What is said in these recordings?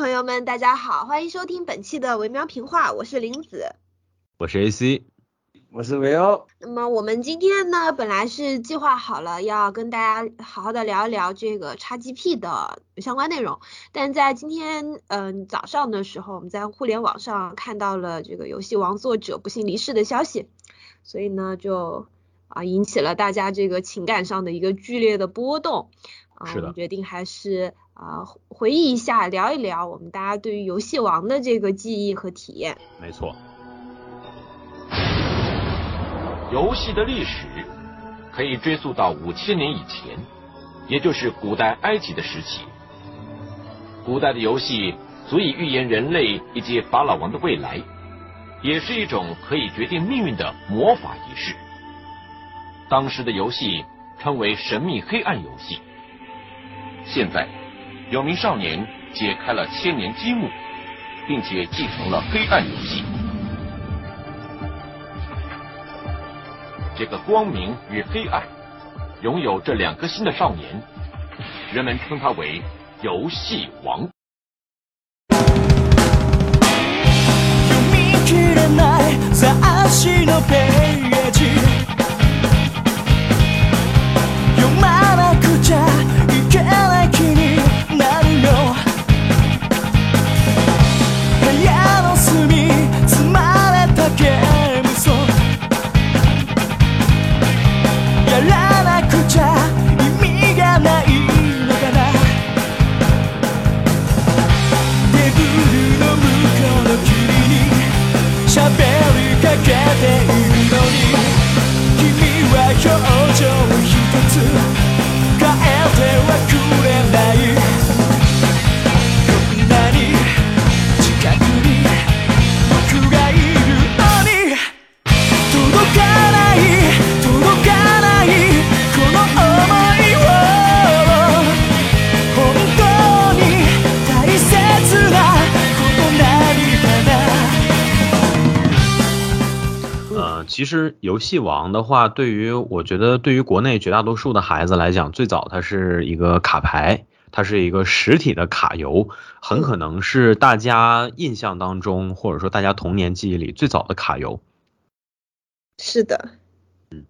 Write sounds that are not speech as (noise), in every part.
朋友们，大家好，欢迎收听本期的维喵评话，我是林子，我是 AC，我是维欧。那么我们今天呢，本来是计划好了要跟大家好好的聊一聊这个 XGP 的相关内容，但在今天嗯早上的时候，我们在互联网上看到了这个游戏王作者不幸离世的消息，所以呢就啊引起了大家这个情感上的一个剧烈的波动，啊我们决定还是。啊，回忆一下，聊一聊我们大家对于游戏王的这个记忆和体验。没错，游戏的历史可以追溯到五千年以前，也就是古代埃及的时期。古代的游戏足以预言人类以及法老王的未来，也是一种可以决定命运的魔法仪式。当时的游戏称为神秘黑暗游戏。现在。有名少年解开了千年积木，并且继承了黑暗游戏。这个光明与黑暗拥有这两颗心的少年，人们称他为游戏王。其实游戏王的话，对于我觉得对于国内绝大多数的孩子来讲，最早它是一个卡牌，它是一个实体的卡游，很可能是大家印象当中或者说大家童年记忆里最早的卡游。是的，嗯，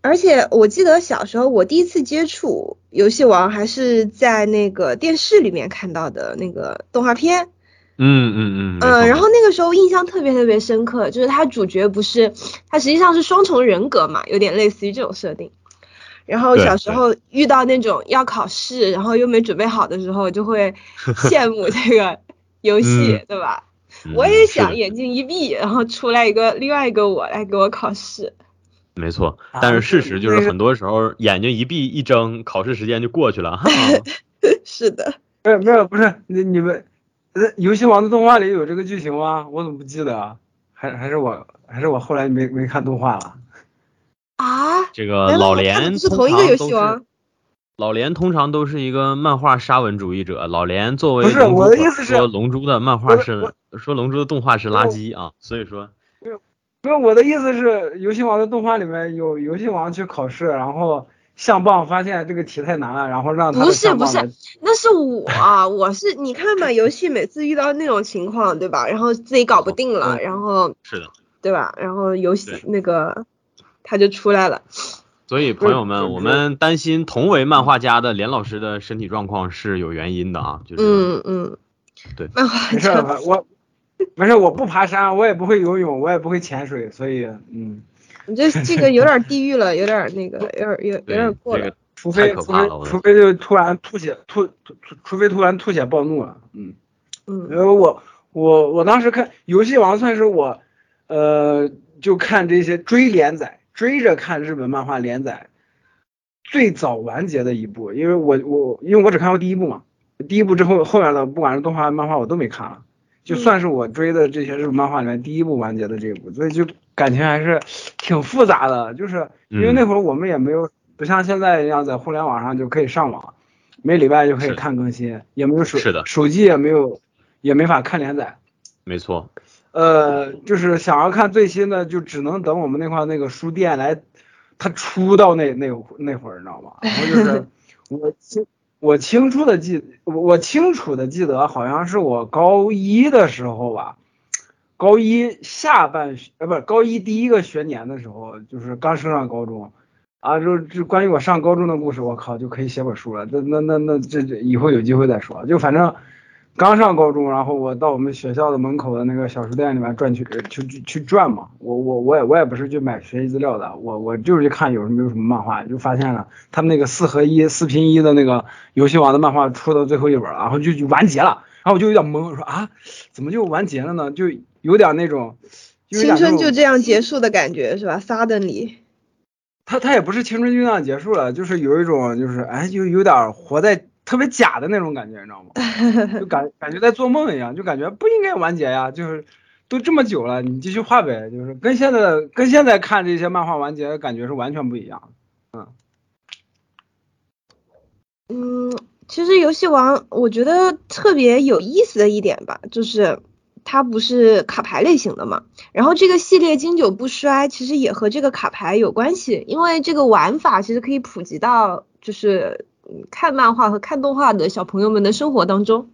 而且我记得小时候我第一次接触游戏王还是在那个电视里面看到的那个动画片。嗯嗯嗯嗯，然后那个时候印象特别特别深刻，就是他主角不是他实际上是双重人格嘛，有点类似于这种设定。然后小时候遇到那种要考试，然后又没准备好的时候，就会 (laughs) 羡慕这个游戏，对吧？我也想眼睛一闭，然后出来一个另外一个我来给我考试。没错，但是事实就是很多时候眼睛一闭一睁，考试时间就过去了。(laughs) 是的。不是不是，不是你你们。呃，游戏王的动画里有这个剧情吗？我怎么不记得啊？还还是我还是我后来没没看动画了？啊？这个老连是同一个游戏王。老连通常都是一个漫画沙文主义者。老连作为不是我的意思是说龙珠的漫画是说龙珠的动画是垃圾啊，所以说没有没有我的意思是游戏王的动画里面有游戏王去考试，然后。相棒发现这个题太难了，然后让他不是不是，那是我，我是你看吧，游戏每次遇到那种情况，对吧？然后自己搞不定了，然后是的，对吧？然后游戏那个他就出来了。所以朋友们，我们担心同为漫画家的连老师的身体状况是有原因的啊，就是嗯嗯，对，漫画没事，我没事，我不爬山，我也不会游泳，我也不会潜水，所以嗯。你这这个有点地狱了，有点那个，有点有有点过了。除非除非除非就突然吐血吐吐除非突然吐血暴怒了，嗯嗯。因为我我我当时看游戏王算是我呃就看这些追连载追着看日本漫画连载最早完结的一部，因为我我因为我只看过第一部嘛，第一部之后后面的不管是动画漫画我都没看了，就算是我追的这些日本漫画里面第一部完结的这一部，所以就。感情还是挺复杂的，就是因为那会儿我们也没有不像现在一样在互联网上就可以上网，每礼拜就可以看更新，也没有手是的手机也没有，也没法看连载。没错。呃，就是想要看最新的，就只能等我们那块那个书店来，他出到那那那会儿，你知道吗？然后就是 (laughs) 我清我清楚的记，我清楚的记得，好像是我高一的时候吧，高一下半学，呃，不是高一第一个学年的时候，就是刚升上高中，啊，就就关于我上高中的故事，我靠，就可以写本书了。那那那那这这以后有机会再说，就反正。刚上高中，然后我到我们学校的门口的那个小书店里面转去，去去去转嘛。我我我也我也不是去买学习资料的，我我就是去看有什么有什么漫画，就发现了他们那个四合一四拼一的那个游戏王的漫画出到最后一本了，然后就就完结了，然后我就有点懵，我说啊，怎么就完结了呢？就有点那种青春就这样结束的感觉是吧？Suddenly，他他也不是青春就这样结束了，就是有一种就是哎，就有点活在。特别假的那种感觉，你知道吗？就感 (laughs) 感觉在做梦一样，就感觉不应该完结呀，就是都这么久了，你继续画呗，就是跟现在跟现在看这些漫画完结的感觉是完全不一样。嗯嗯，其实游戏王我觉得特别有意思的一点吧，就是它不是卡牌类型的嘛，然后这个系列经久不衰，其实也和这个卡牌有关系，因为这个玩法其实可以普及到就是。看漫画和看动画的小朋友们的生活当中，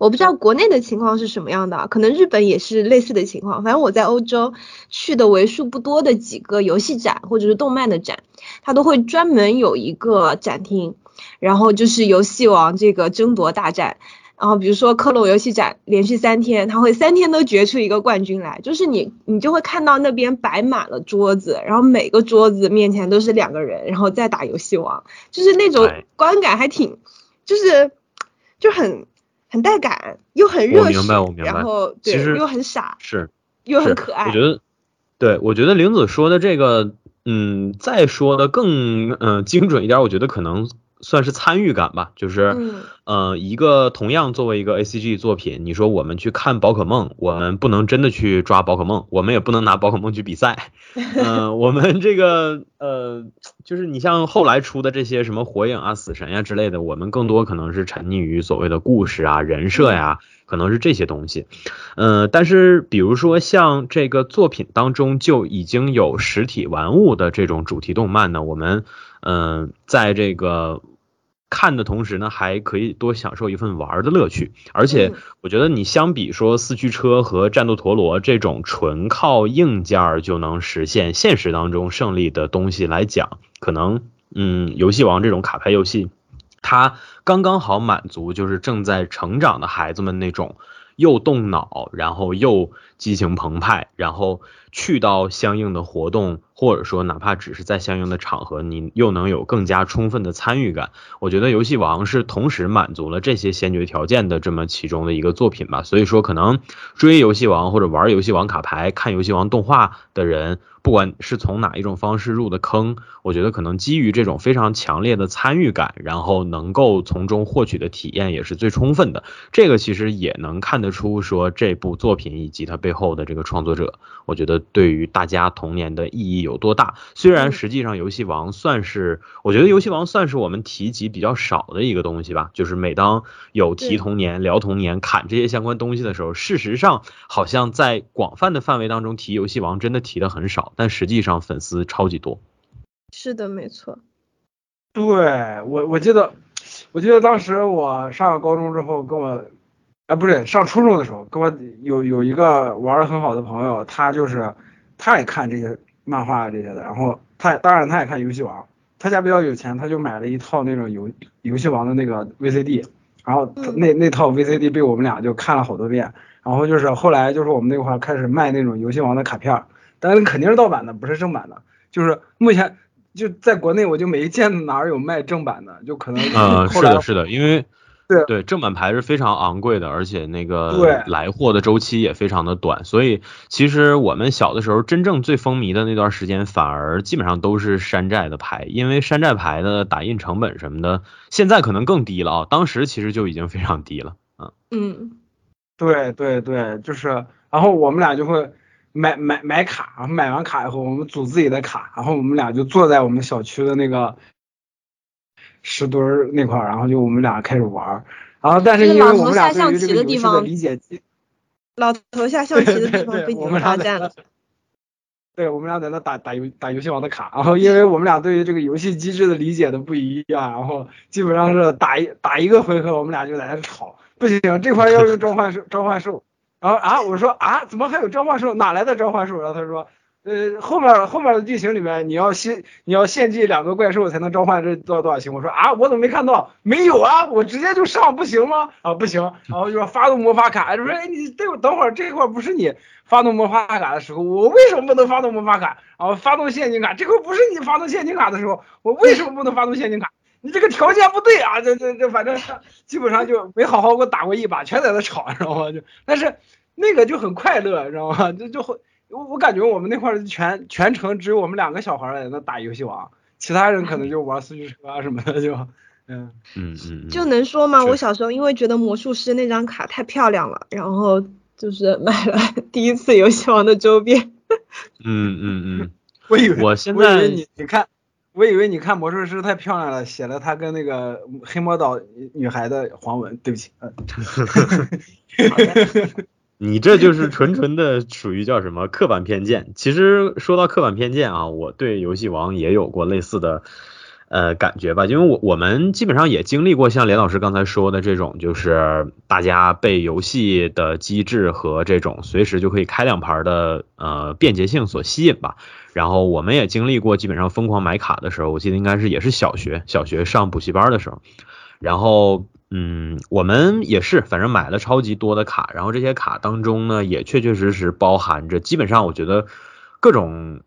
我不知道国内的情况是什么样的，可能日本也是类似的情况。反正我在欧洲去的为数不多的几个游戏展或者是动漫的展，它都会专门有一个展厅，然后就是游戏王这个争夺大战。然后比如说克隆游戏展连续三天，他会三天都决出一个冠军来，就是你你就会看到那边摆满了桌子，然后每个桌子面前都是两个人，然后再打游戏王，就是那种观感还挺，就是就很很带感，又很热血，然后对又很傻，是又很可爱。我觉得，对我觉得玲子说的这个，嗯，再说的更嗯精准一点，我觉得可能。算是参与感吧，就是，呃，一个同样作为一个 A C G 作品，你说我们去看宝可梦，我们不能真的去抓宝可梦，我们也不能拿宝可梦去比赛，(laughs) 嗯，我们这个，呃，就是你像后来出的这些什么火影啊、死神呀之类的，我们更多可能是沉溺于所谓的故事啊、人设呀，可能是这些东西，嗯，但是比如说像这个作品当中就已经有实体玩物的这种主题动漫呢，我们，嗯，在这个。看的同时呢，还可以多享受一份玩的乐趣。而且我觉得你相比说四驱车和战斗陀螺这种纯靠硬件就能实现现实当中胜利的东西来讲，可能嗯，游戏王这种卡牌游戏，它刚刚好满足就是正在成长的孩子们那种又动脑，然后又激情澎湃，然后去到相应的活动。或者说，哪怕只是在相应的场合，你又能有更加充分的参与感。我觉得游戏王是同时满足了这些先决条件的这么其中的一个作品吧。所以说，可能追游戏王或者玩游戏王卡牌、看游戏王动画的人，不管是从哪一种方式入的坑，我觉得可能基于这种非常强烈的参与感，然后能够从中获取的体验也是最充分的。这个其实也能看得出说这部作品以及它背后的这个创作者，我觉得对于大家童年的意义有。有多大？虽然实际上游戏王算是，我觉得游戏王算是我们提及比较少的一个东西吧。就是每当有提童年、聊童年、砍这些相关东西的时候，事实上好像在广泛的范围当中提游戏王真的提的很少，但实际上粉丝超级多。是的，没错。对我，我记得，我记得当时我上了高中之后，跟我，啊，不是上初中的时候，跟我有有一个玩的很好的朋友，他就是他也看这些。漫画这些的，然后他当然他也看游戏王，他家比较有钱，他就买了一套那种游游戏王的那个 VCD，然后那那套 VCD 被我们俩就看了好多遍，然后就是后来就是我们那块开始卖那种游戏王的卡片，但是肯定是盗版的，不是正版的，就是目前就在国内我就没见哪儿有卖正版的，就可能嗯是的是的，因为。对。对，正版牌是非常昂贵的，而且那个来货的周期也非常的短，所以其实我们小的时候真正最风靡的那段时间，反而基本上都是山寨的牌，因为山寨牌的打印成本什么的，现在可能更低了啊，当时其实就已经非常低了，嗯。嗯，对对对，就是，然后我们俩就会买买买卡，然后买完卡以后，我们组自己的卡，然后我们俩就坐在我们小区的那个。石墩儿那块儿，然后就我们俩开始玩儿，然后但是因为我们俩对于这个游戏的理解，(laughs) 老头下象棋的地方被你们发现了。(laughs) 对我们俩在那打打游打游戏王的卡，然后因为我们俩对于这个游戏机制的理解的不一样，然后基本上是打一打一个回合，我们俩就在那吵，不行，这块要用召唤兽召唤兽，然后啊我说啊怎么还有召唤兽，哪来的召唤兽？然后他说。呃，后面后面的剧情里面，你要献你要献祭两个怪兽才能召唤这多少多少星。我说啊，我怎么没看到？没有啊，我直接就上不行吗？啊，不行。然后就说发动魔法卡，就说哎，你等等会儿这块不是你发动魔法卡的时候，我为什么不能发动魔法卡？然后发动陷阱卡，这块不是你发动陷阱卡的时候，我为什么不能发动陷阱卡？你这个条件不对啊！这这这，反正基本上就没好好给我打过一把，全在那吵，知道吗？就但是那个就很快乐，知道吗？就就会。我我感觉我们那块儿全全程只有我们两个小孩在那打游戏王，其他人可能就玩四驱车啊什么的就，嗯嗯嗯，就能说吗？我小时候因为觉得魔术师那张卡太漂亮了，然后就是买了 (laughs) 第一次游戏王的周边。嗯嗯嗯，(laughs) 我以为我现在你你看，我以为你看魔术师太漂亮了，写了他跟那个黑魔岛女孩的黄文，对不起，嗯。(laughs) 你这就是纯纯的属于叫什么刻板偏见。其实说到刻板偏见啊，我对游戏王也有过类似的呃感觉吧，因为我我们基本上也经历过像连老师刚才说的这种，就是大家被游戏的机制和这种随时就可以开两盘的呃便捷性所吸引吧。然后我们也经历过基本上疯狂买卡的时候，我记得应该是也是小学小学上补习班的时候，然后。嗯，我们也是，反正买了超级多的卡，然后这些卡当中呢，也确确实实包含着，基本上我觉得各种，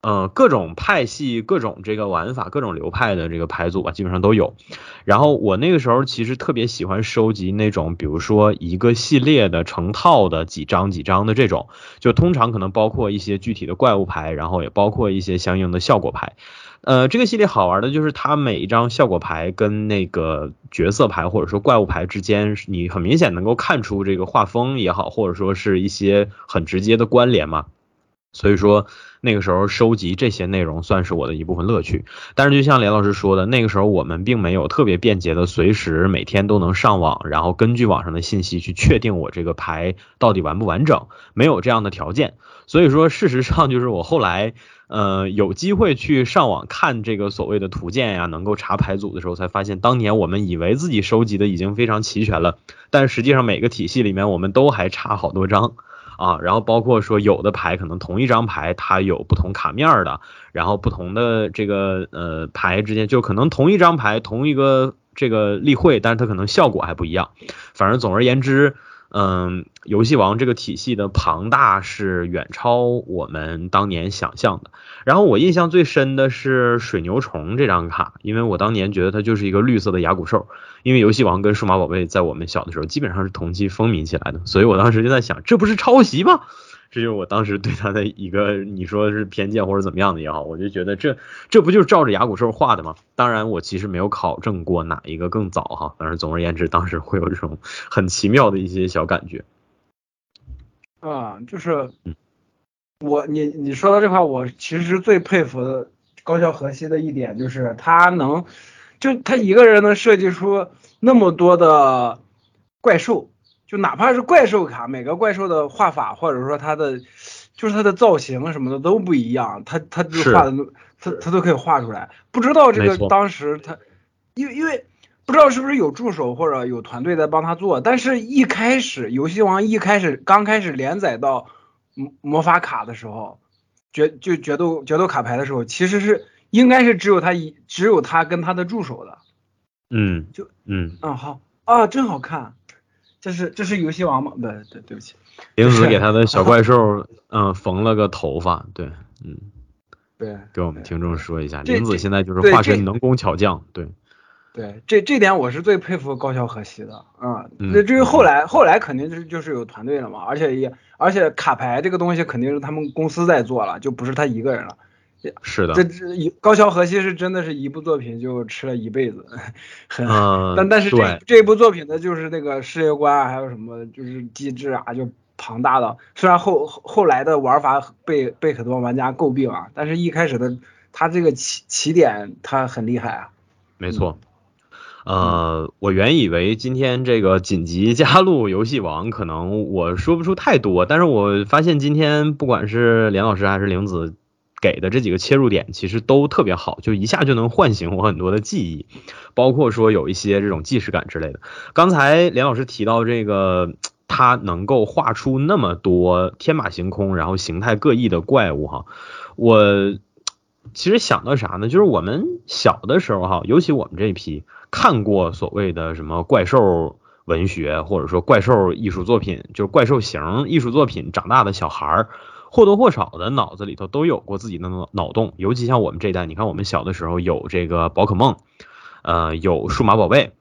呃，各种派系、各种这个玩法、各种流派的这个牌组吧，基本上都有。然后我那个时候其实特别喜欢收集那种，比如说一个系列的成套的几张几张的这种，就通常可能包括一些具体的怪物牌，然后也包括一些相应的效果牌。呃，这个系列好玩的就是它每一张效果牌跟那个角色牌或者说怪物牌之间，你很明显能够看出这个画风也好，或者说是一些很直接的关联嘛。所以说那个时候收集这些内容算是我的一部分乐趣。但是就像连老师说的，那个时候我们并没有特别便捷的随时每天都能上网，然后根据网上的信息去确定我这个牌到底完不完整，没有这样的条件。所以说事实上就是我后来。呃，有机会去上网看这个所谓的图鉴呀，能够查牌组的时候，才发现当年我们以为自己收集的已经非常齐全了，但实际上每个体系里面我们都还差好多张啊。然后包括说有的牌可能同一张牌它有不同卡面的，然后不同的这个呃牌之间就可能同一张牌同一个这个例会，但是它可能效果还不一样。反正总而言之。嗯，游戏王这个体系的庞大是远超我们当年想象的。然后我印象最深的是水牛虫这张卡，因为我当年觉得它就是一个绿色的牙骨兽。因为游戏王跟数码宝贝在我们小的时候基本上是同期风靡起来的，所以我当时就在想，这不是抄袭吗？这就是我当时对他的一个，你说是偏见或者怎么样的也好，我就觉得这这不就是照着牙骨兽画的吗？当然，我其实没有考证过哪一个更早哈，但是总而言之，当时会有这种很奇妙的一些小感觉。啊，就是我你你说到这块，我其实最佩服的高桥和希的一点就是他能，就他一个人能设计出那么多的怪兽。就哪怕是怪兽卡，每个怪兽的画法或者说它的，就是它的造型什么的都不一样，它它就画的，它它都可以画出来。不知道这个当时他，因为因为不知道是不是有助手或者有团队在帮他做，但是一开始游戏王一开始刚开始连载到魔魔法卡的时候，决就决斗决斗卡牌的时候，其实是应该是只有他一只有他跟他的助手的。嗯，就嗯嗯好啊，真好看。这是这是游戏王吗？不对，对对不起，玲子给他的小怪兽 (laughs) 嗯缝了个头发，对，嗯，对，给我们听众说一下，林子现在就是化身能工巧匠，对，对，这这点我是最佩服高桥和希的，嗯，那至于后来后来肯定就是就是有团队了嘛，而且也而且卡牌这个东西肯定是他们公司在做了，就不是他一个人了。是的，这这一高桥和希是真的是一部作品就吃了一辈子，很，但但是这这部作品的就是那个世界观啊还有什么就是机制啊，就庞大的。虽然后后来的玩法被被很多玩家诟病啊，但是一开始的他这个起起点他很厉害啊。没错，呃，我原以为今天这个紧急加入游戏王，可能我说不出太多，但是我发现今天不管是连老师还是玲子给的这几个切入点，其实都特别好，就一下就能唤醒我很多的记忆，包括说有一些这种既视感之类的。刚才连老师提到这个，他能够画出那么多天马行空，然后形态各异的怪物哈，我其实想到啥呢？就是我们小的时候哈，尤其我们这一批。看过所谓的什么怪兽文学，或者说怪兽艺术作品，就是怪兽型艺术作品长大的小孩儿，或多或少的脑子里头都有过自己的脑脑洞。尤其像我们这一代，你看我们小的时候有这个宝可梦，呃，有数码宝贝，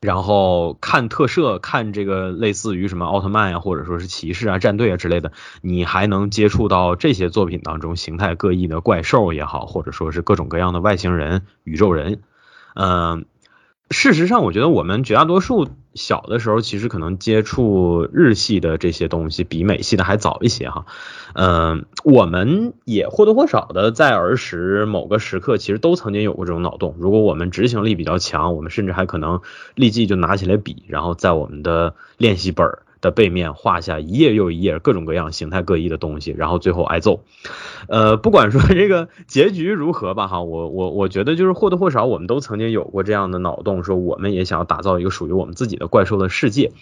然后看特摄，看这个类似于什么奥特曼呀，或者说是骑士啊、战队啊之类的，你还能接触到这些作品当中形态各异的怪兽也好，或者说是各种各样的外星人、宇宙人，嗯。事实上，我觉得我们绝大多数小的时候，其实可能接触日系的这些东西比美系的还早一些哈。嗯，我们也或多或少的在儿时某个时刻，其实都曾经有过这种脑洞。如果我们执行力比较强，我们甚至还可能立即就拿起来笔，然后在我们的练习本儿。的背面画下一页又一页各种各样形态各异的东西，然后最后挨揍。呃，不管说这个结局如何吧，哈，我我我觉得就是或多或少我们都曾经有过这样的脑洞，说我们也想要打造一个属于我们自己的怪兽的世界。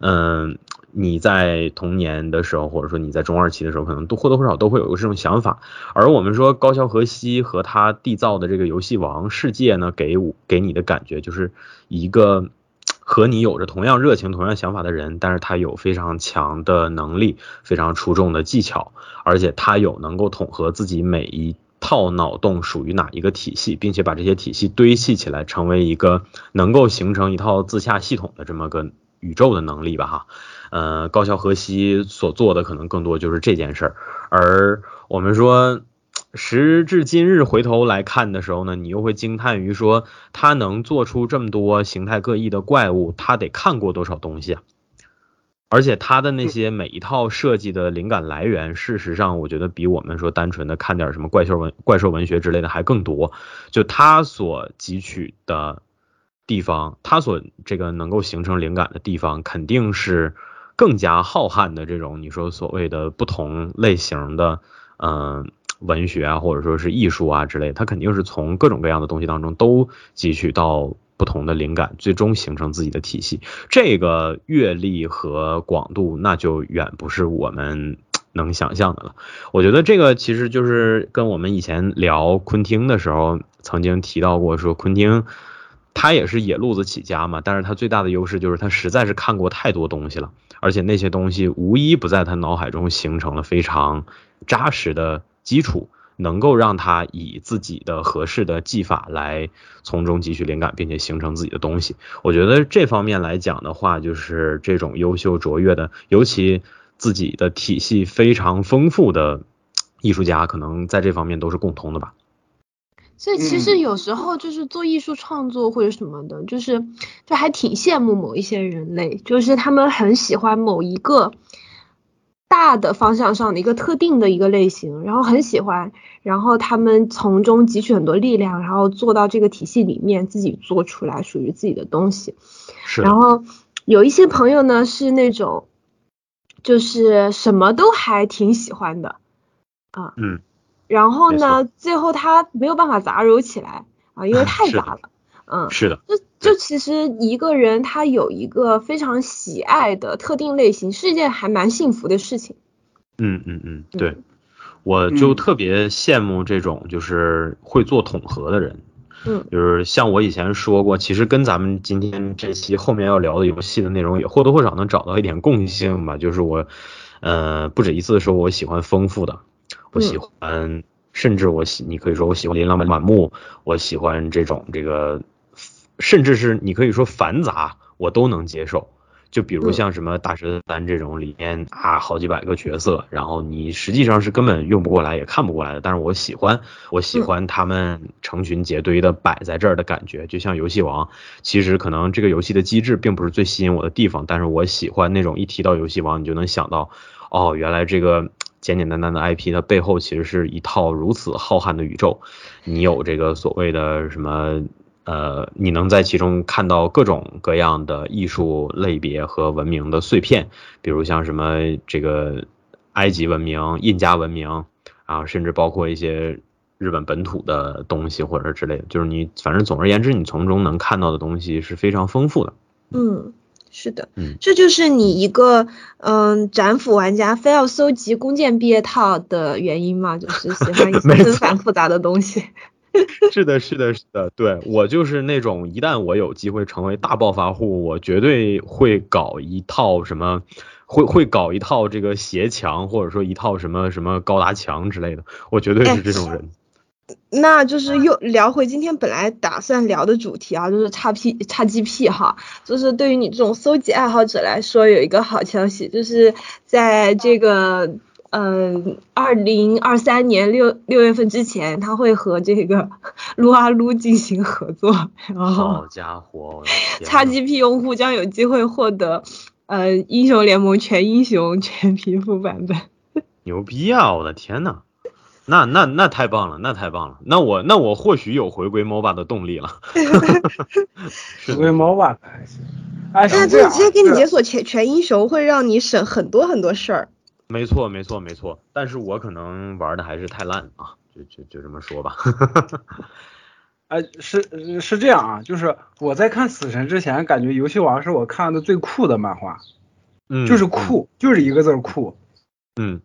嗯，你在童年的时候，或者说你在中二期的时候，可能都或多或少都会有个这种想法。而我们说高桥和希和他缔造的这个游戏王世界呢，给我给你的感觉就是一个。和你有着同样热情、同样想法的人，但是他有非常强的能力、非常出众的技巧，而且他有能够统合自己每一套脑洞属于哪一个体系，并且把这些体系堆砌起来，成为一个能够形成一套自洽系统的这么个宇宙的能力吧，哈。呃，高桥和希所做的可能更多就是这件事儿，而我们说。时至今日回头来看的时候呢，你又会惊叹于说他能做出这么多形态各异的怪物，他得看过多少东西啊？而且他的那些每一套设计的灵感来源，事实上我觉得比我们说单纯的看点什么怪兽文怪兽文学之类的还更多。就他所汲取的地方，他所这个能够形成灵感的地方，肯定是更加浩瀚的这种你说所谓的不同类型的，嗯。文学啊，或者说是艺术啊之类，他肯定是从各种各样的东西当中都汲取到不同的灵感，最终形成自己的体系。这个阅历和广度，那就远不是我们能想象的了。我觉得这个其实就是跟我们以前聊昆汀的时候曾经提到过，说昆汀他也是野路子起家嘛，但是他最大的优势就是他实在是看过太多东西了，而且那些东西无一不在他脑海中形成了非常扎实的。基础能够让他以自己的合适的技法来从中汲取灵感，并且形成自己的东西。我觉得这方面来讲的话，就是这种优秀卓越的，尤其自己的体系非常丰富的艺术家，可能在这方面都是共通的吧。所以其实有时候就是做艺术创作或者什么的，就是就还挺羡慕某一些人类，就是他们很喜欢某一个。大的方向上的一个特定的一个类型，然后很喜欢，然后他们从中汲取很多力量，然后做到这个体系里面，自己做出来属于自己的东西。是。然后有一些朋友呢是那种，就是什么都还挺喜欢的，啊，嗯。然后呢，最后他没有办法杂糅起来啊，因为 (laughs) 太杂了。嗯，是的，就就其实一个人他有一个非常喜爱的特定类型，是一件还蛮幸福的事情。嗯嗯嗯，对，我就特别羡慕这种就是会做统合的人。嗯，就是像我以前说过，其实跟咱们今天这期后面要聊的游戏的内容也或多或少能找到一点共性吧。就是我，呃，不止一次的说，我喜欢丰富的，我喜欢，甚至我喜，你可以说我喜欢琳琅满目，我喜欢这种这个。甚至是你可以说繁杂，我都能接受。就比如像什么大蛇三这种里面啊好几百个角色，然后你实际上是根本用不过来也看不过来的。但是我喜欢，我喜欢他们成群结队的摆在这儿的感觉，就像游戏王。其实可能这个游戏的机制并不是最吸引我的地方，但是我喜欢那种一提到游戏王，你就能想到，哦，原来这个简简单单的 IP 它背后其实是一套如此浩瀚的宇宙。你有这个所谓的什么？呃，你能在其中看到各种各样的艺术类别和文明的碎片，比如像什么这个埃及文明、印加文明啊，甚至包括一些日本本土的东西或者之类的，就是你反正总而言之，你从中能看到的东西是非常丰富的。嗯，是的，嗯，这就是你一个嗯斩斧玩家非要搜集弓箭毕业套的原因嘛？就是喜欢一些 (laughs) 纷繁复杂的东西。(laughs) 是的，是的，是的，对我就是那种一旦我有机会成为大暴发户，我绝对会搞一套什么，会会搞一套这个斜墙，或者说一套什么什么高达墙之类的，我绝对是这种人。那就是又聊回今天本来打算聊的主题啊，就是叉 P 叉 GP 哈，就是对于你这种搜集爱好者来说，有一个好消息，就是在这个。嗯，二零二三年六六月份之前，他会和这个 (laughs) 撸啊撸进行合作。好家伙！XGP 用户将有机会获得呃英雄联盟全英雄全皮肤版本。(laughs) 牛逼啊！我的天呐，那那那太棒了，那太棒了。那我那我或许有回归 MOBA 的动力了。(laughs) 回归 MOBA 还行。那这直接给你解锁全全英雄，会让你省很多很多事儿。没错，没错，没错，但是我可能玩的还是太烂啊，就就就这么说吧。(laughs) 哎，是是这样啊，就是我在看死神之前，感觉游戏王是我看的最酷的漫画，嗯，就是酷，就是一个字酷，嗯，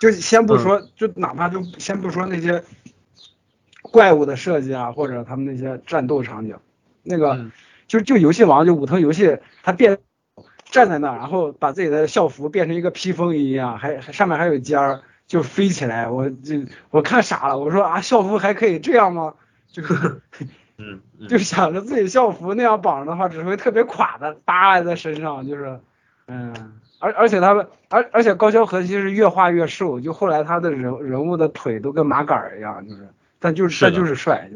就先不说，就哪怕就先不说那些怪物的设计啊，或者他们那些战斗场景，那个就就游戏王就武藤游戏，它变。站在那，然后把自己的校服变成一个披风一样，还还上面还有尖儿，就飞起来。我就我看傻了，我说啊，校服还可以这样吗？就是，(laughs) 嗯，就想着自己校服那样绑着的话，只会特别垮的搭在身上，就是，嗯，而而且他们，而而且高桥和希是越画越瘦，就后来他的人人物的腿都跟麻杆儿一样，就是，但就是但就是帅。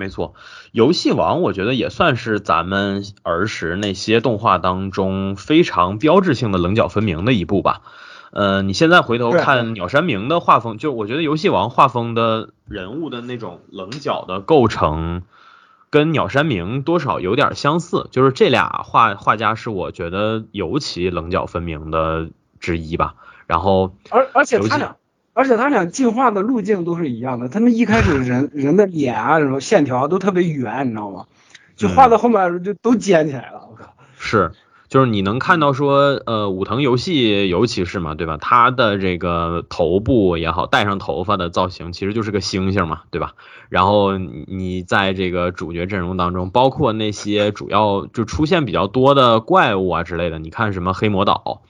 没错，游戏王我觉得也算是咱们儿时那些动画当中非常标志性的棱角分明的一部吧。呃，你现在回头看鸟山明的画风，就我觉得游戏王画风的人物的那种棱角的构成，跟鸟山明多少有点相似。就是这俩画画家是我觉得尤其棱角分明的之一吧。然后，而而且他俩。而且他俩进化的路径都是一样的，他们一开始 (laughs) 人人的脸啊什么线条都特别圆，你知道吗？就画到后面就都尖起来了，我靠！是，就是你能看到说，呃，武藤游戏尤其是嘛，对吧？他的这个头部也好，戴上头发的造型其实就是个猩猩嘛，对吧？然后你在这个主角阵容当中，包括那些主要就出现比较多的怪物啊之类的，你看什么黑魔岛。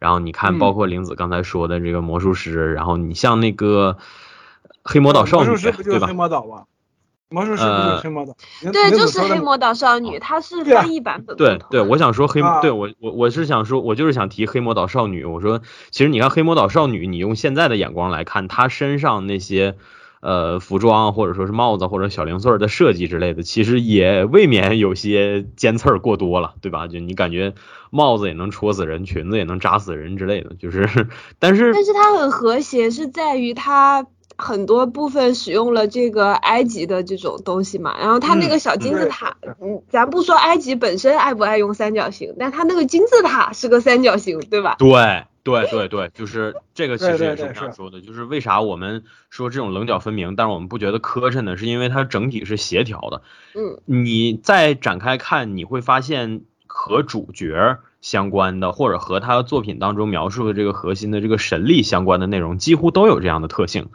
然后你看，包括玲子刚才说的这个魔术师，然后你像那个黑魔岛少女，对吧？黑魔岛吧，魔术师不就是黑魔岛？对，就是黑魔导少女，她是翻译版本。对对，我想说黑，对我我我是想说，我就是想提黑魔导少女。我说，其实你看黑魔导少女，你用现在的眼光来看，她身上那些。呃，服装或者说是帽子或者小零碎的设计之类的，其实也未免有些尖刺儿过多了，对吧？就你感觉帽子也能戳死人，裙子也能扎死人之类的，就是，(laughs) 但是但是它很和谐，是在于它很多部分使用了这个埃及的这种东西嘛。然后它那个小金字塔，嗯，咱不说埃及本身爱不爱用三角形，但它那个金字塔是个三角形，对吧？对。对对对，就是这个，其实也是我想说的，就是为啥我们说这种棱角分明，但是我们不觉得磕碜呢？是因为它整体是协调的。嗯，你再展开看，你会发现和主角相关的，或者和他作品当中描述的这个核心的这个神力相关的内容，几乎都有这样的特性。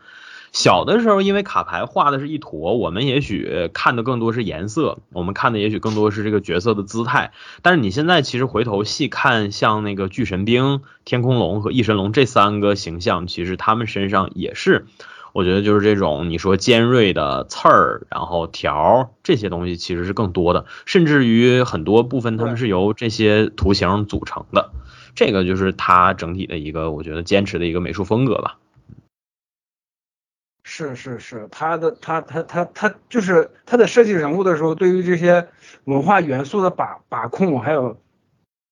小的时候，因为卡牌画的是一坨，我们也许看的更多是颜色，我们看的也许更多是这个角色的姿态。但是你现在其实回头细看，像那个巨神兵、天空龙和翼神龙这三个形象，其实他们身上也是，我觉得就是这种你说尖锐的刺儿，然后条这些东西其实是更多的，甚至于很多部分他们是由这些图形组成的。这个就是它整体的一个，我觉得坚持的一个美术风格吧。是是是，他的他他他他就是他在设计人物的时候，对于这些文化元素的把把控，还有，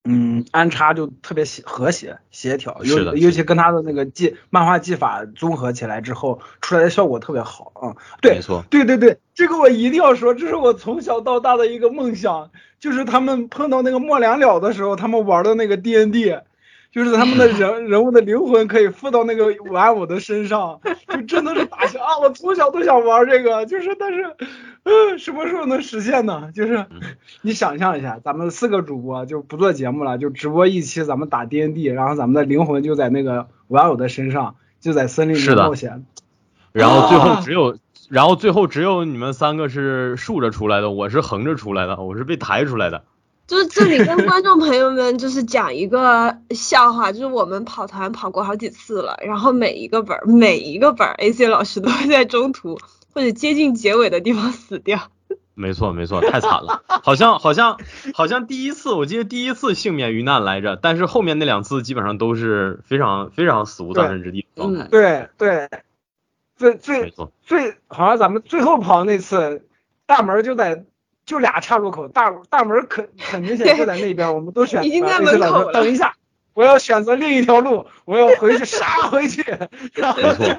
嗯，嗯，安插就特别协和谐协调，尤尤其跟他的那个技漫画技法综合起来之后，出来的效果特别好啊。对，没错，对对对，这个我一定要说，这是我从小到大的一个梦想，就是他们碰到那个末良了的时候，他们玩的那个 D N D。就是他们的人 (laughs) 人物的灵魂可以附到那个玩偶的身上，就真的是大想啊！(laughs) 我从小都想玩这个，就是但是，嗯，什么时候能实现呢？就是你想象一下，咱们四个主播就不做节目了，就直播一期咱们打 D N D，然后咱们的灵魂就在那个玩偶的身上，就在森林里冒险。然后最后只有，然后最后只有你们三个是竖着出来的，我是横着出来的，我是被抬出来的。就是这里跟观众朋友们就是讲一个笑话，就是我们跑团跑过好几次了，然后每一个本儿每一个本儿，AC 老师都会在中途或者接近结尾的地方死掉。(laughs) 没错没错，太惨了，好像好像好像第一次我记得第一次幸免于难来着，但是后面那两次基本上都是非常非常死无葬身之地的状态。对对，最最最好像咱们最后跑那次大门就在。就俩岔路口，大大门可很明显就在那边，我们都选。已经在门口了。等一下，我要选择另一条路，我要回去杀回去。没错。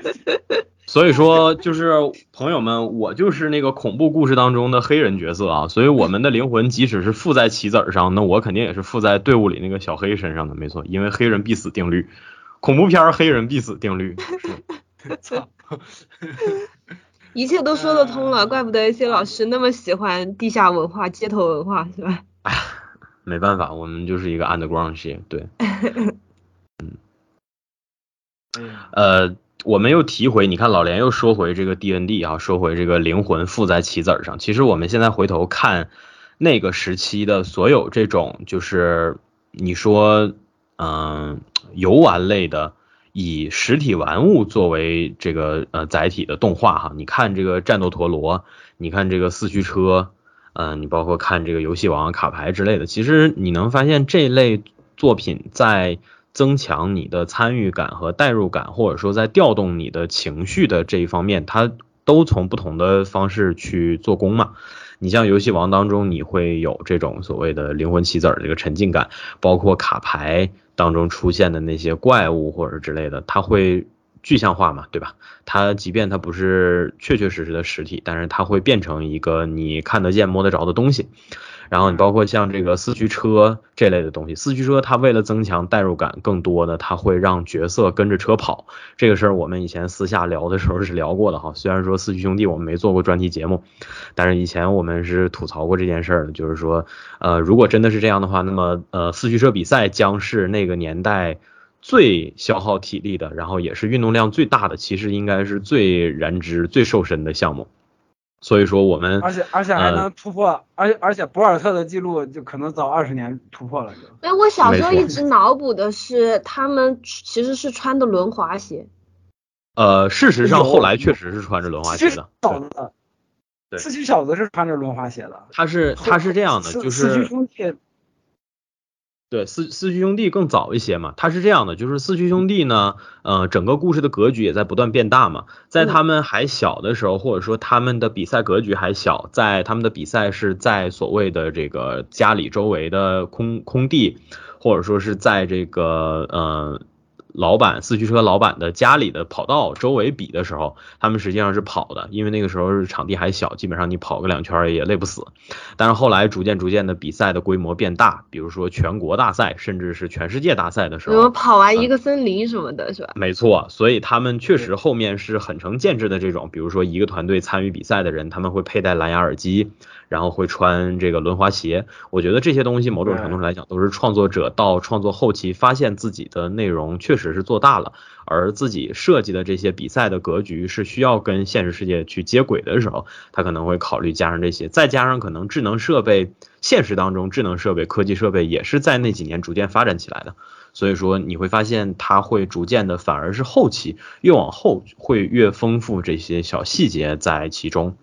所以说，就是朋友们，我就是那个恐怖故事当中的黑人角色啊。所以我们的灵魂即使是附在棋子上，那我肯定也是附在队伍里那个小黑身上的。没错，因为黑人必死定律，恐怖片黑人必死定律。(laughs) 操。一切都说得通了，怪不得一些老师那么喜欢地下文化、街头文化，是吧？哎，没办法，我们就是一个 underground 系，对。(laughs) 嗯。呃，我们又提回，你看老连又说回这个 D N D 啊，说回这个灵魂附在棋子上。其实我们现在回头看那个时期的所有这种，就是你说，嗯，游玩类的。以实体玩物作为这个呃载体的动画哈，你看这个战斗陀螺，你看这个四驱车，嗯，你包括看这个游戏王卡牌之类的，其实你能发现这类作品在增强你的参与感和代入感，或者说在调动你的情绪的这一方面，它都从不同的方式去做工嘛。你像游戏王当中，你会有这种所谓的灵魂棋子儿这个沉浸感，包括卡牌。当中出现的那些怪物或者之类的，它会具象化嘛，对吧？它即便它不是确确实实的实体，但是它会变成一个你看得见摸得着的东西。然后你包括像这个四驱车这类的东西，四驱车它为了增强代入感，更多的它会让角色跟着车跑。这个事儿我们以前私下聊的时候是聊过的哈。虽然说四驱兄弟我们没做过专题节目，但是以前我们是吐槽过这件事儿的，就是说，呃，如果真的是这样的话，那么呃，四驱车比赛将是那个年代最消耗体力的，然后也是运动量最大的，其实应该是最燃脂、最瘦身的项目。所以说我们，而且而且还能突破，而且而且博尔特的记录就可能早二十年突破了就。哎，我小时候一直脑补的是他们其实是穿的轮滑鞋。呃，事实上后来确实是穿着轮滑鞋的。小子，对，四驱小子是穿着轮滑鞋的。他是他是这样的，就是四驱兄弟。对四四驱兄弟更早一些嘛，他是这样的，就是四驱兄弟呢，呃，整个故事的格局也在不断变大嘛，在他们还小的时候，或者说他们的比赛格局还小，在他们的比赛是在所谓的这个家里周围的空空地，或者说是在这个呃。老板四驱车老板的家里的跑道周围比的时候，他们实际上是跑的，因为那个时候场地还小，基本上你跑个两圈也累不死。但是后来逐渐逐渐的比赛的规模变大，比如说全国大赛，甚至是全世界大赛的时候，跑完一个森林什么的，是吧？没错，所以他们确实后面是很成建制的这种，比如说一个团队参与比赛的人，他们会佩戴蓝牙耳机。然后会穿这个轮滑鞋，我觉得这些东西某种程度上来讲，都是创作者到创作后期发现自己的内容确实是做大了，而自己设计的这些比赛的格局是需要跟现实世界去接轨的时候，他可能会考虑加上这些，再加上可能智能设备，现实当中智能设备、科技设备也是在那几年逐渐发展起来的，所以说你会发现它会逐渐的，反而是后期越往后会越丰富这些小细节在其中。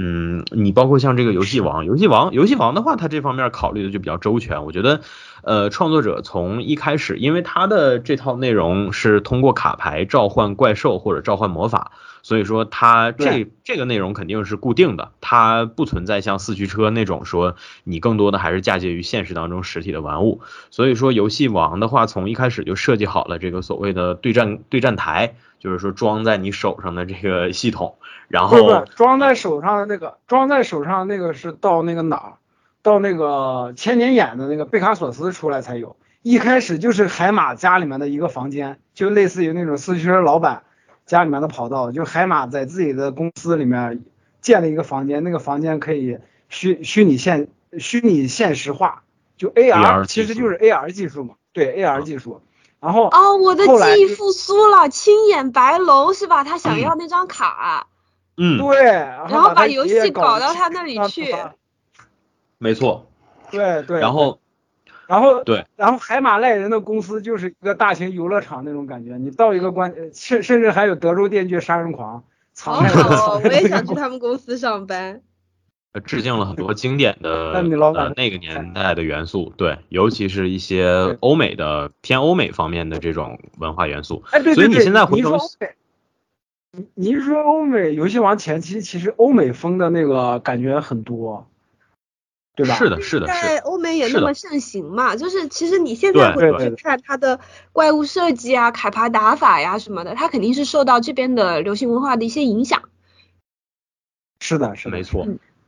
嗯，你包括像这个游戏王，游戏王，游戏王的话，它这方面考虑的就比较周全。我觉得，呃，创作者从一开始，因为他的这套内容是通过卡牌召唤怪兽或者召唤魔法，所以说他这这个内容肯定是固定的，它不存在像四驱车那种说你更多的还是嫁接于现实当中实体的玩物。所以说游戏王的话，从一开始就设计好了这个所谓的对战对战台，就是说装在你手上的这个系统，然后装在手上的那个装在手上那个是到那个哪儿？到那个千年眼的那个贝卡索斯出来才有，一开始就是海马家里面的一个房间，就类似于那种四驱车老板家里面的跑道，就海马在自己的公司里面建了一个房间，那个房间可以虚虚拟现虚拟现实化，就 AR 其实就是 AR 技术嘛，对 AR 技术。然后哦，我的记忆复苏了，青眼白龙是吧？他想要那张卡，嗯，对，然后把游戏搞到他那里去。没错，对对，然后，然后对，然后海马赖人的公司就是一个大型游乐场那种感觉，你到一个关，甚甚至还有德州电锯杀人狂藏我也想去他们公司上班。(laughs) 致敬了很多经典的 (laughs) 呃那个年代的元素，对，尤其是一些欧美的偏欧美方面的这种文化元素。哎，对对对，所以你现在回头，你你是说欧美游戏王前期其实欧美风的那个感觉很多。是的，是的，在欧美也那么盛行嘛？就是其实你现在回去看它的怪物设计啊、卡牌打法呀什么的，它肯定是受到这边的流行文化的一些影响。是的，是没错。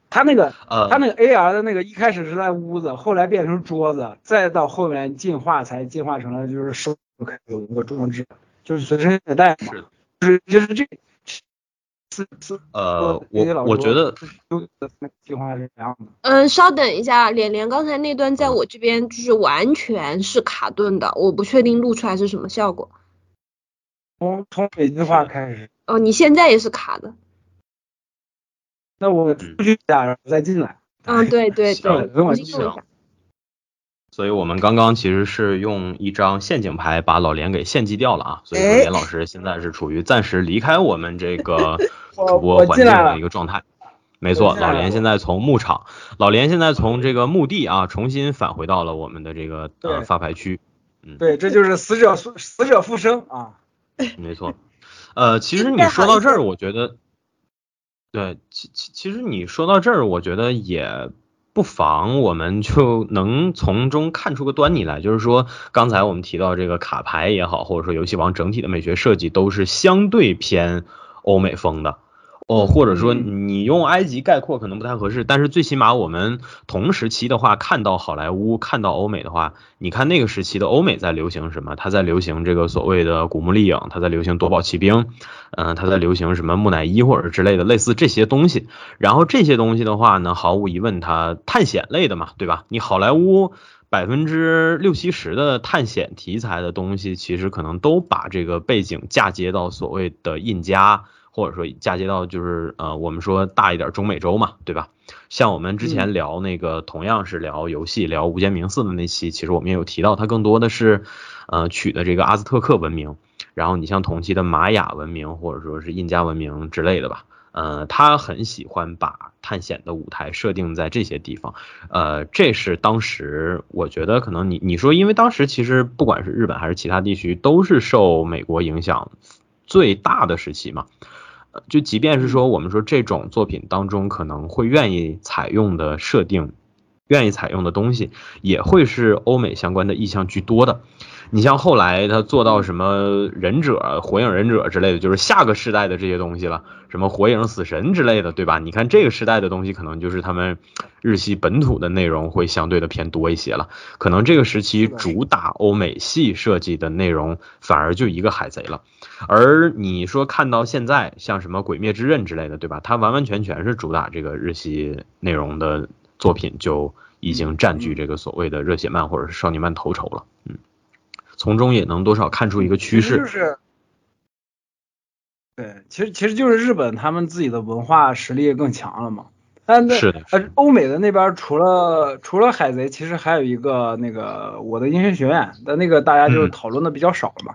他那个，呃，他那个 AR 的那个一开始是在屋子，后来变成桌子，再到后面进化才进化成了就是手有一个装置，就是随身携带嘛，就是就是是。呃，我我觉得计划是这样的。嗯，稍等一下，连连刚才那段在我这边就是完全是卡顿的，我不确定录出来是什么效果。从从北京话开始。哦，你现在也是卡的。那我出去一下，然后再进来。嗯，对对对，跟我进来。所以我们刚刚其实是用一张陷阱牌把老连给献祭掉了啊，所以连老师现在是处于暂时离开我们这个 (laughs) 主播环境的一个状态。没错，老连现在从牧场，老连现在从这个墓地啊，重新返回到了我们的这个呃发牌区。嗯，对，这就是死者死死者复生啊。(laughs) 没错，呃，其实你说到这儿，我觉得，对，其其其实你说到这儿，我觉得也。不妨我们就能从中看出个端倪来，就是说，刚才我们提到这个卡牌也好，或者说游戏王整体的美学设计都是相对偏欧美风的。哦，或者说你用埃及概括可能不太合适，但是最起码我们同时期的话，看到好莱坞，看到欧美的话，你看那个时期的欧美在流行什么？它在流行这个所谓的古墓丽影，它在流行夺宝奇兵，嗯，它在流行什么木乃伊或者之类的类似这些东西。然后这些东西的话呢，毫无疑问它探险类的嘛，对吧？你好莱坞百分之六七十的探险题材的东西，其实可能都把这个背景嫁接到所谓的印加。或者说嫁接到就是呃，我们说大一点中美洲嘛，对吧？像我们之前聊那个同样是聊游戏聊无间冥寺的那期，其实我们也有提到，它更多的是呃取的这个阿兹特克文明，然后你像同期的玛雅文明或者说是印加文明之类的吧，呃，他很喜欢把探险的舞台设定在这些地方，呃，这是当时我觉得可能你你说，因为当时其实不管是日本还是其他地区，都是受美国影响最大的时期嘛。就即便是说，我们说这种作品当中可能会愿意采用的设定，愿意采用的东西，也会是欧美相关的意向居多的。你像后来他做到什么忍者、火影忍者之类的，就是下个世代的这些东西了，什么火影、死神之类的，对吧？你看这个时代的东西，可能就是他们日系本土的内容会相对的偏多一些了。可能这个时期主打欧美系设计的内容，反而就一个海贼了。而你说看到现在像什么鬼灭之刃之类的，对吧？它完完全全是主打这个日系内容的作品，就已经占据这个所谓的热血漫或者是少年漫头筹了，嗯。从中也能多少看出一个趋势，就是，对，其实其实就是日本他们自己的文化实力更强了嘛。但是的，呃，欧美的那边除了除了海贼，其实还有一个那个我的英雄学院，但那个大家就是讨论的比较少了嘛。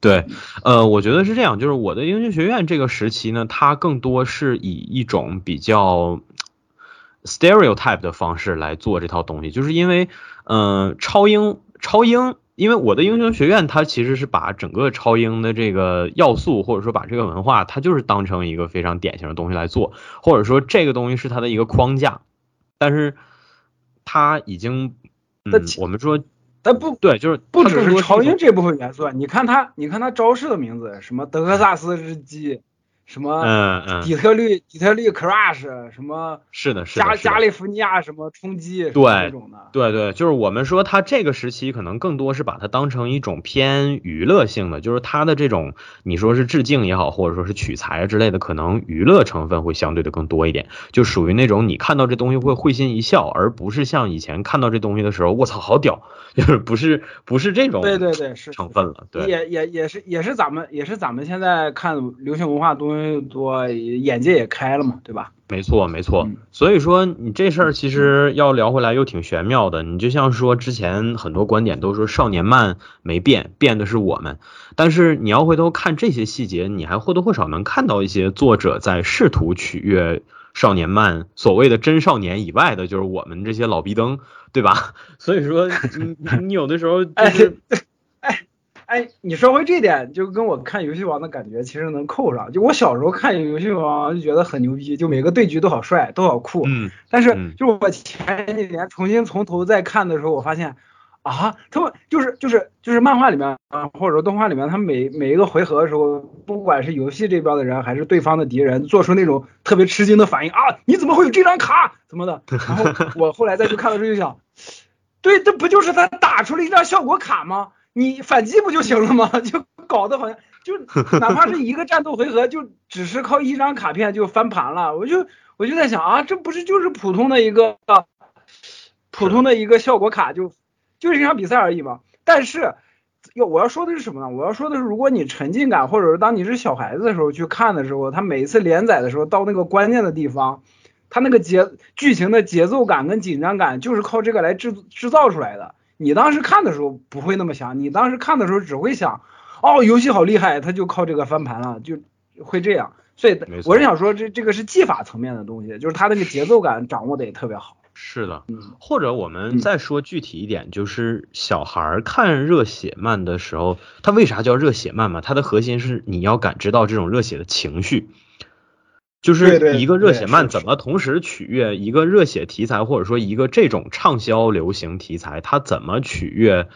对，呃，我觉得是这样，就是我的英雄学院这个时期呢，它更多是以一种比较。stereotype 的方式来做这套东西，就是因为，嗯，超英，超英，因为我的英雄学院它其实是把整个超英的这个要素，或者说把这个文化，它就是当成一个非常典型的东西来做，或者说这个东西是它的一个框架，但是它已经，嗯，我们说，但不对，就是不只是超英这部分元素，你看它，你看它招式的名字，什么德克萨斯日记。什么？嗯嗯，底特律，底特律 crash，什么？是的，是的。加加利福尼亚什么冲击？对，种的。对对，就是我们说它这个时期可能更多是把它当成一种偏娱乐性的，就是它的这种你说是致敬也好，或者说是取材之类的，可能娱乐成分会相对的更多一点，就属于那种你看到这东西会会心一笑，而不是像以前看到这东西的时候，我操，好屌，(laughs) 就是不是不是这种对对对是成分了，对，也也也是也是咱们也是咱们现在看流行文化东。多眼界也开了嘛，对吧？没错，没错。所以说你这事儿其实要聊回来又挺玄妙的。你就像说之前很多观点都说少年漫没变，变的是我们。但是你要回头看这些细节，你还或多或少能看到一些作者在试图取悦少年漫所谓的真少年以外的，就是我们这些老逼灯，对吧？(laughs) 所以说你你有的时候就是。哎，你说回这点，就跟我看游戏王的感觉其实能扣上。就我小时候看游戏王就觉得很牛逼，就每个对局都好帅，都好酷。嗯。但是，就我前几年重新从头再看的时候，我发现，啊，他们就是就是就是漫画里面啊，或者说动画里面，他每每一个回合的时候，不管是游戏这边的人还是对方的敌人，做出那种特别吃惊的反应啊，你怎么会有这张卡？怎么的？(laughs) 然后我后来再去看的时候就想，对，这不就是他打出了一张效果卡吗？你反击不就行了吗？(laughs) 就搞得好像就 (laughs) 哪怕是一个战斗回合，就只是靠一张卡片就翻盘了。我就我就在想啊，这不是就是普通的一个普通的一个效果卡，就就是一场比赛而已嘛。但是要我要说的是什么呢？我要说的是，如果你沉浸感，或者是当你是小孩子的时候去看的时候，他每一次连载的时候到那个关键的地方，他那个节剧情的节奏感跟紧张感就是靠这个来制制造出来的。你当时看的时候不会那么想，你当时看的时候只会想，哦，游戏好厉害，他就靠这个翻盘了，就会这样。所以我是想说，这这个是技法层面的东西，就是他那个节奏感掌握的也特别好。是的，或者我们再说具体一点，就是小孩看热血漫的时候，他为啥叫热血漫嘛？它的核心是你要感知到这种热血的情绪。就是一个热血漫怎么同时取悦一个热血题材，或者说一个这种畅销流行题材，它怎么取悦？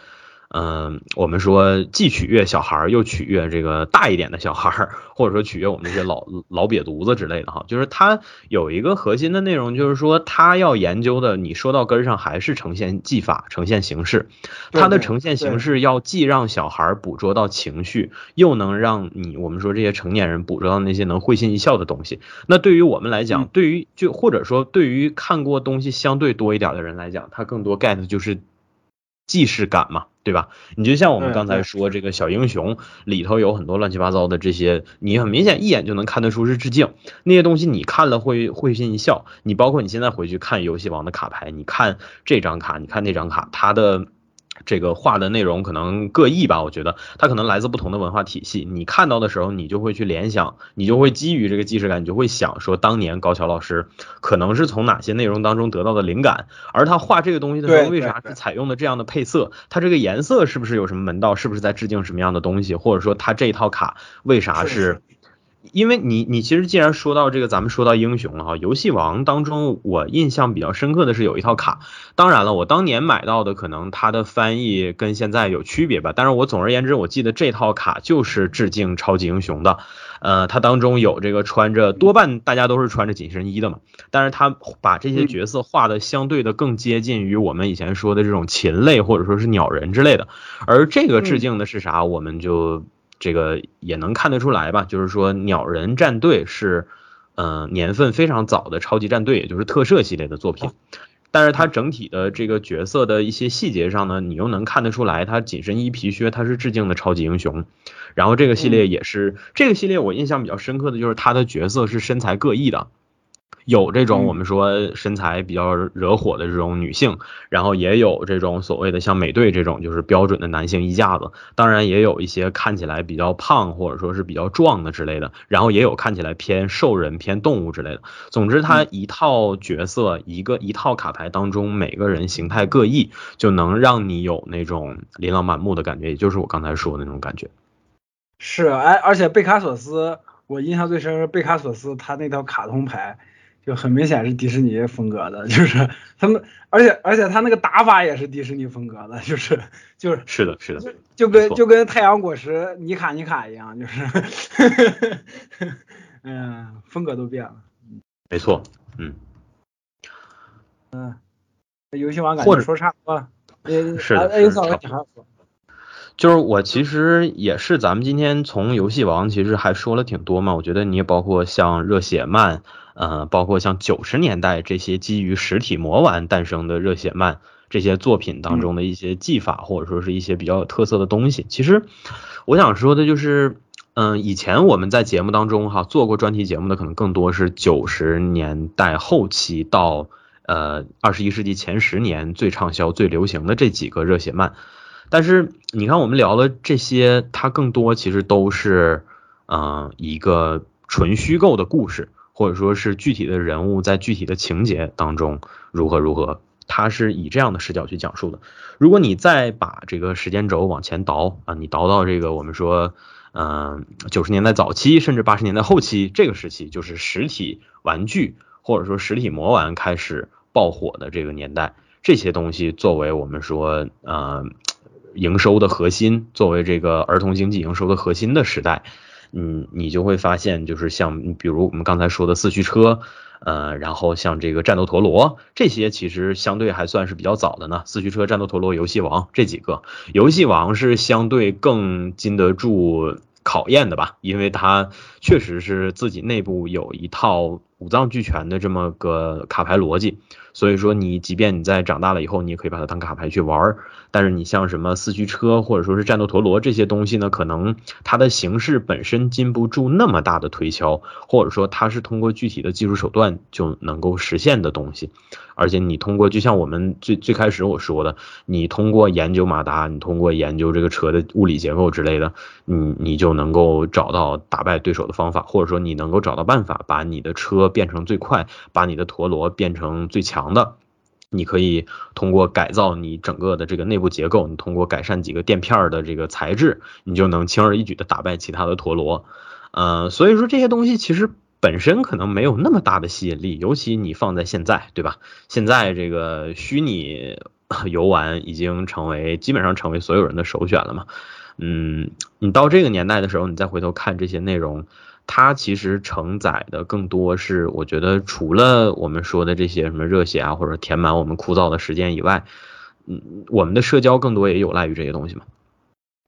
嗯，我们说既取悦小孩儿，又取悦这个大一点的小孩儿，或者说取悦我们这些老 (laughs) 老瘪犊子之类的哈。就是他有一个核心的内容，就是说他要研究的，你说到根儿上还是呈现技法、呈现形式。它的呈现形式要既让小孩儿捕捉到情绪，又能让你我们说这些成年人捕捉到那些能会心一笑的东西。那对于我们来讲，对于就或者说对于看过东西相对多一点的人来讲，他更多 get 就是既视感嘛。对吧？你就像我们刚才说这个小英雄里头有很多乱七八糟的这些，你很明显一眼就能看得出是致敬那些东西，你看了会会心一笑。你包括你现在回去看游戏王的卡牌，你看这张卡，你看那张卡，它的。这个画的内容可能各异吧，我觉得它可能来自不同的文化体系。你看到的时候，你就会去联想，你就会基于这个既视感，你就会想说，当年高桥老师可能是从哪些内容当中得到的灵感，而他画这个东西的时候，为啥是采用的这样的配色？它这个颜色是不是有什么门道？是不是在致敬什么样的东西？或者说，他这一套卡为啥是？因为你，你其实既然说到这个，咱们说到英雄了哈。游戏王当中，我印象比较深刻的是有一套卡。当然了，我当年买到的可能它的翻译跟现在有区别吧。但是我总而言之，我记得这套卡就是致敬超级英雄的。呃，它当中有这个穿着，多半大家都是穿着紧身衣的嘛。但是它把这些角色画的相对的更接近于我们以前说的这种禽类或者说是鸟人之类的。而这个致敬的是啥，我们就。这个也能看得出来吧，就是说鸟人战队是，嗯，年份非常早的超级战队，也就是特摄系列的作品。但是它整体的这个角色的一些细节上呢，你又能看得出来，它紧身衣皮靴它是致敬的超级英雄。然后这个系列也是，这个系列我印象比较深刻的就是它的角色是身材各异的。有这种我们说身材比较惹火的这种女性，然后也有这种所谓的像美队这种就是标准的男性衣架子，当然也有一些看起来比较胖或者说是比较壮的之类的，然后也有看起来偏兽人偏动物之类的。总之，他一套角色一个一套卡牌当中，每个人形态各异，就能让你有那种琳琅满目的感觉，也就是我刚才说的那种感觉。是，哎，而且贝卡索斯，我印象最深是贝卡索斯他那套卡通牌。就很明显是迪士尼风格的，就是他们，而且而且他那个打法也是迪士尼风格的，就是就是是的，是的，就跟就跟太阳果实尼卡尼卡一样，就是，(laughs) 嗯，风格都变了，没错，嗯，嗯，游戏王感觉说差不多了，是的，哎，嫂子你还说。就是我其实也是，咱们今天从游戏王其实还说了挺多嘛，我觉得你也包括像热血漫。呃，包括像九十年代这些基于实体魔丸诞生的热血漫这些作品当中的一些技法，或者说是一些比较有特色的东西。其实我想说的就是，嗯，以前我们在节目当中哈做过专题节目的，可能更多是九十年代后期到呃二十一世纪前十年最畅销、最流行的这几个热血漫。但是你看，我们聊的这些，它更多其实都是嗯一个纯虚构的故事。或者说是具体的人物在具体的情节当中如何如何，他是以这样的视角去讲述的。如果你再把这个时间轴往前倒啊，你倒到这个我们说，嗯，九十年代早期甚至八十年代后期这个时期，就是实体玩具或者说实体魔玩开始爆火的这个年代，这些东西作为我们说，呃，营收的核心，作为这个儿童经济营收的核心的时代。嗯，你就会发现，就是像比如我们刚才说的四驱车，呃，然后像这个战斗陀螺，这些其实相对还算是比较早的呢。四驱车、战斗陀螺、游戏王这几个，游戏王是相对更经得住考验的吧，因为它确实是自己内部有一套五脏俱全的这么个卡牌逻辑。所以说，你即便你在长大了以后，你也可以把它当卡牌去玩儿。但是你像什么四驱车或者说是战斗陀螺这些东西呢，可能它的形式本身禁不住那么大的推敲，或者说它是通过具体的技术手段就能够实现的东西。而且你通过，就像我们最最开始我说的，你通过研究马达，你通过研究这个车的物理结构之类的，你你就能够找到打败对手的方法，或者说你能够找到办法把你的车变成最快，把你的陀螺变成最强。的，你可以通过改造你整个的这个内部结构，你通过改善几个垫片的这个材质，你就能轻而易举的打败其他的陀螺。呃，所以说这些东西其实本身可能没有那么大的吸引力，尤其你放在现在，对吧？现在这个虚拟游玩已经成为基本上成为所有人的首选了嘛。嗯，你到这个年代的时候，你再回头看这些内容。它其实承载的更多是，我觉得除了我们说的这些什么热血啊，或者填满我们枯燥的时间以外，嗯，我们的社交更多也有赖于这些东西嘛。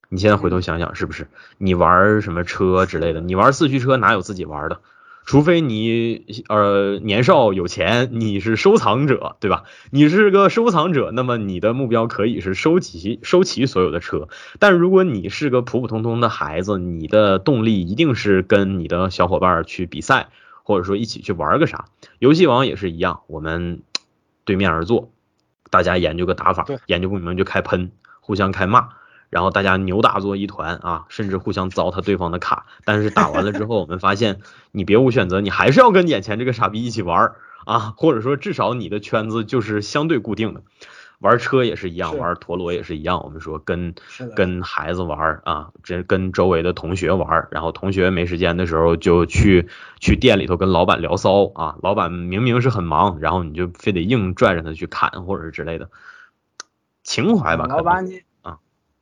你现在回头想想，是不是？你玩什么车之类的？你玩四驱车哪有自己玩的？除非你呃年少有钱，你是收藏者，对吧？你是个收藏者，那么你的目标可以是收集收齐所有的车。但如果你是个普普通通的孩子，你的动力一定是跟你的小伙伴去比赛，或者说一起去玩个啥。游戏王也是一样，我们对面而坐，大家研究个打法，研究不明白就开喷，互相开骂。然后大家扭打作一团啊，甚至互相糟蹋对方的卡。但是打完了之后，我们发现你别无选择，你还是要跟眼前这个傻逼一起玩啊，或者说至少你的圈子就是相对固定的。玩车也是一样，玩陀螺也是一样。我们说跟跟孩子玩啊，这跟周围的同学玩，然后同学没时间的时候就去去店里头跟老板聊骚啊。老板明明是很忙，然后你就非得硬拽着他去砍或者是之类的，情怀吧。老板你。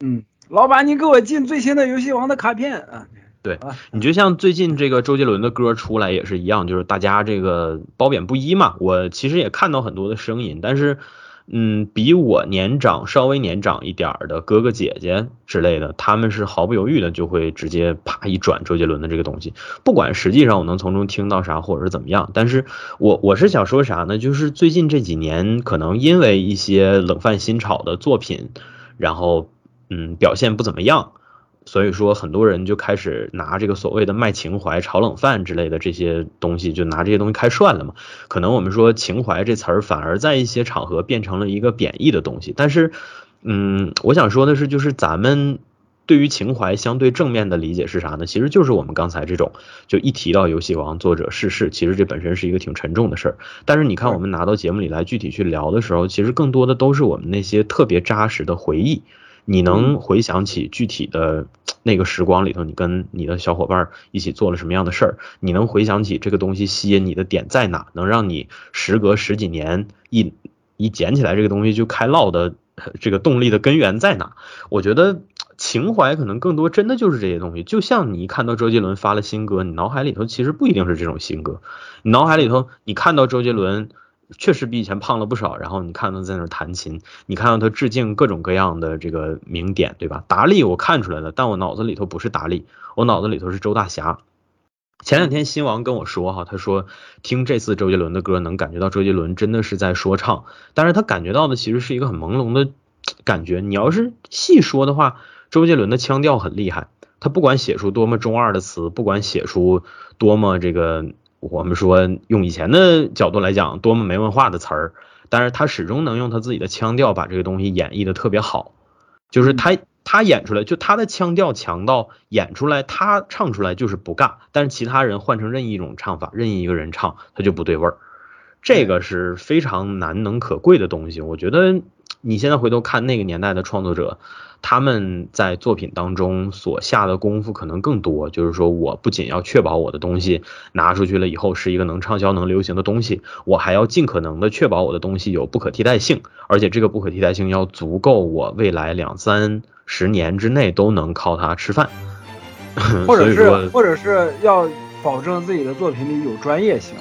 嗯，老板，你给我进最新的游戏王的卡片啊！对，你就像最近这个周杰伦的歌出来也是一样，就是大家这个褒贬不一嘛。我其实也看到很多的声音，但是。嗯，比我年长稍微年长一点儿的哥哥姐姐之类的，他们是毫不犹豫的就会直接啪一转周杰伦的这个东西，不管实际上我能从中听到啥或者是怎么样，但是我我是想说啥呢？就是最近这几年可能因为一些冷饭新炒的作品，然后嗯表现不怎么样，所以说很多人就开始拿这个所谓的卖情怀、炒冷饭之类的这些东西，就拿这些东西开涮了嘛。可能我们说情怀这词儿，反而在一些场合变成了一个贬义的东西。但是，嗯，我想说的是，就是咱们。对于情怀相对正面的理解是啥呢？其实就是我们刚才这种，就一提到游戏王作者逝世，其实这本身是一个挺沉重的事儿。但是你看，我们拿到节目里来具体去聊的时候，其实更多的都是我们那些特别扎实的回忆。你能回想起具体的那个时光里头，你跟你的小伙伴一起做了什么样的事儿？你能回想起这个东西吸引你的点在哪？能让你时隔十几年一一捡起来这个东西就开唠的这个动力的根源在哪？我觉得。情怀可能更多，真的就是这些东西。就像你一看到周杰伦发了新歌，你脑海里头其实不一定是这种新歌。你脑海里头，你看到周杰伦确实比以前胖了不少，然后你看到在那弹琴，你看到他致敬各种各样的这个名点，对吧？达利我看出来了，但我脑子里头不是达利，我脑子里头是周大侠。前两天新王跟我说哈，他说听这次周杰伦的歌，能感觉到周杰伦真的是在说唱，但是他感觉到的其实是一个很朦胧的感觉。你要是细说的话。周杰伦的腔调很厉害，他不管写出多么中二的词，不管写出多么这个我们说用以前的角度来讲多么没文化的词儿，但是他始终能用他自己的腔调把这个东西演绎的特别好，就是他他演出来就他的腔调强到演出来他唱出来就是不尬，但是其他人换成任意一种唱法，任意一个人唱他就不对味儿，这个是非常难能可贵的东西，我觉得你现在回头看那个年代的创作者。他们在作品当中所下的功夫可能更多，就是说我不仅要确保我的东西拿出去了以后是一个能畅销、能流行的东西，我还要尽可能的确保我的东西有不可替代性，而且这个不可替代性要足够，我未来两三十年之内都能靠它吃饭，(laughs) 或者是或者是要保证自己的作品里有专业性。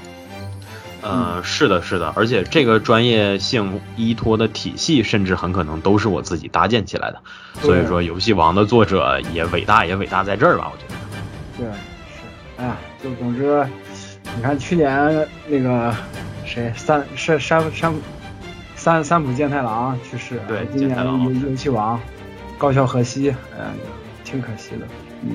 呃，是的，是的，而且这个专业性依托的体系，甚至很可能都是我自己搭建起来的。所以说，游戏王的作者也伟大，也伟大在这儿吧？我觉得。对，是，哎呀，就总之，你看去年那个谁三山山山三三浦健太郎去世，对，今年游游戏王高桥和希，哎呀，挺可惜的，嗯。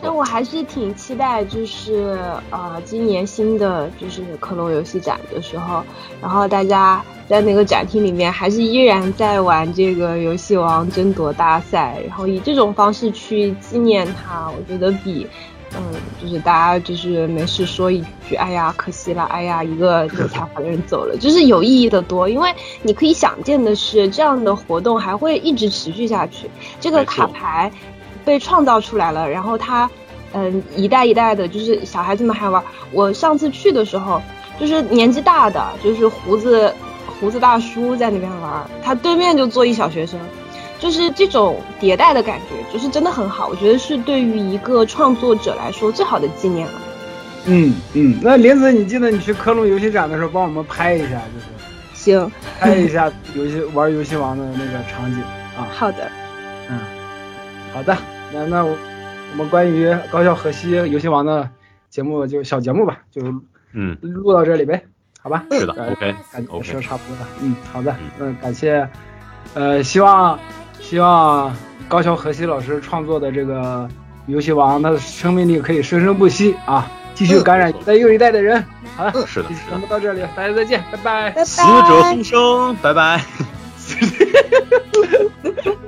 但我还是挺期待，就是呃，今年新的就是克隆游戏展的时候，然后大家在那个展厅里面还是依然在玩这个游戏王争夺大赛，然后以这种方式去纪念他，我觉得比嗯，就是大家就是没事说一句，哎呀，可惜了，哎呀，一个有才华的人走了，就是有意义的多，因为你可以想见的是，这样的活动还会一直持续下去，这个卡牌。被创造出来了，然后他，嗯，一代一代的，就是小孩子们还玩。我上次去的时候，就是年纪大的，就是胡子胡子大叔在那边玩，他对面就坐一小学生，就是这种迭代的感觉，就是真的很好。我觉得是对于一个创作者来说最好的纪念了。嗯嗯，那林子，你记得你去科隆游戏展的时候，帮我们拍一下，就是行，拍一下游戏玩游戏王的那个场景啊。好的，嗯，好的。那那我我们关于高校河西游戏王的节目就小节目吧，就嗯录到这里呗，好吧？是的，OK，感觉说差不多了，嗯，好的，嗯，感谢，呃，希望希望高校河西老师创作的这个游戏王，它的生命力可以生生不息啊，继续感染一代又一代的人。好了，是的，节目到这里，大家再见，拜拜。死者复生，拜拜。(laughs)